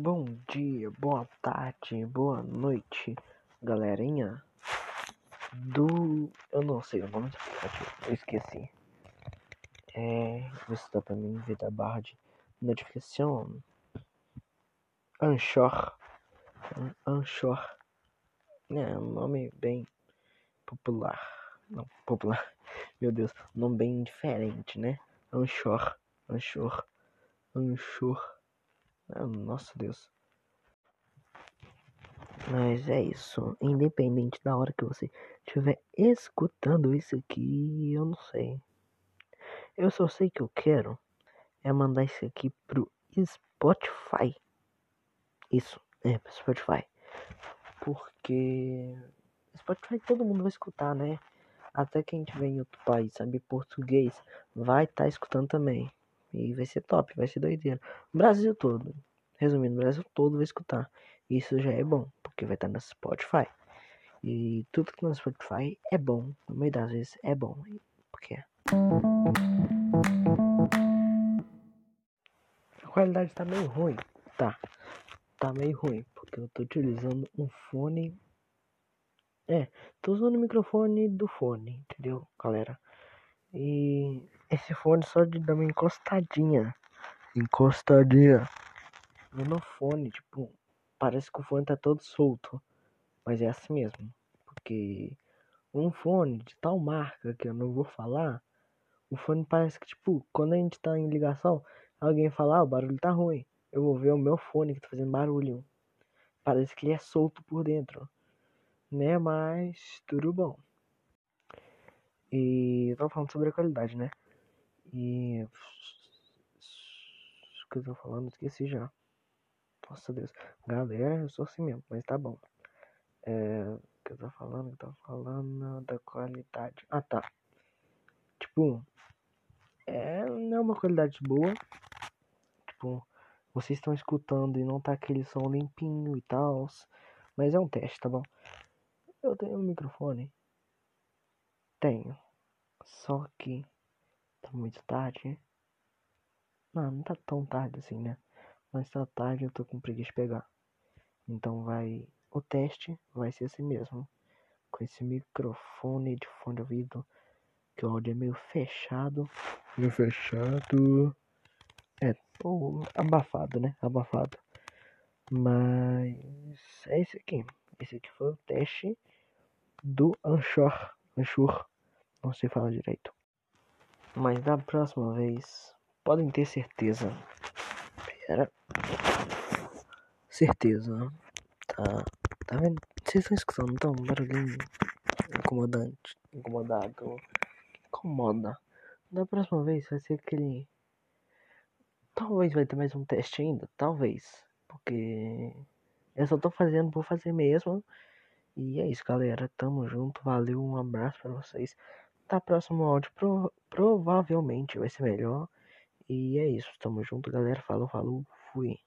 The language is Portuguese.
Bom dia, boa tarde, boa noite, galerinha. Do. Eu não sei o nome do aplicativo, eu esqueci. É. Isso dá pra mim ver da barra de notificação. Anchor. Anchor. É um nome bem popular. Não, popular. Meu Deus, um nome bem diferente, né? Anchor. Anchor. Anchor. Ah, nossa Deus. Mas é isso. Independente da hora que você estiver escutando isso aqui, eu não sei. Eu só sei que eu quero é mandar isso aqui pro Spotify. Isso, é pro Spotify. Porque Spotify todo mundo vai escutar, né? Até quem tiver em outro país, sabe português, vai estar tá escutando também. E vai ser top, vai ser doideira. Brasil todo. Resumindo, Brasil todo vai escutar. Isso já é bom, porque vai estar no Spotify. E tudo que tá no Spotify é bom. No meio das vezes é bom. Porque a qualidade tá meio ruim. Tá. Tá meio ruim. Porque eu tô utilizando um fone. É, tô usando o microfone do fone, entendeu, galera? E esse fone só de dar uma encostadinha. Encostadinha no fone, tipo, parece que o fone tá todo solto. Mas é assim mesmo. Porque um fone de tal marca que eu não vou falar, o fone parece que, tipo, quando a gente tá em ligação, alguém fala, ah, o barulho tá ruim. Eu vou ver o meu fone que tá fazendo barulho. Parece que ele é solto por dentro. Né? Mas tudo bom. E tava falando sobre a qualidade, né? E. O que eu tô falando? Esqueci já. Nossa Deus. Galera, eu sou assim mesmo, mas tá bom. É. O que eu tô falando? Eu tô falando da qualidade. Ah tá. Tipo. É. Não é uma qualidade boa. Tipo. Vocês estão escutando e não tá aquele som limpinho e tal. Mas é um teste, tá bom? Eu tenho um microfone. Tenho. Só que tá muito tarde. Não, não tá tão tarde assim, né? Mas tá tarde eu tô com preguiça de pegar. Então vai. O teste vai ser assim mesmo. Com esse microfone de fone de ouvido. Que o áudio é meio fechado. Meio fechado. É, ou abafado, né? Abafado. Mas é esse aqui. Esse aqui foi o teste do Anchor. Anchor. Não sei falar direito. Mas da próxima vez, podem ter certeza era certeza. Tá. Tá vendo? Vocês estão escutando, então, um barulhinho incomodante, incomodado, incomoda. Da próxima vez vai ser aquele. Talvez vai ter mais um teste ainda, talvez. Porque eu só tô fazendo, vou fazer mesmo. E é isso, galera. Tamo junto. Valeu, um abraço para vocês. Tá próximo áudio pro, provavelmente vai ser melhor. E é isso, tamo junto, galera. Falou, falou, fui.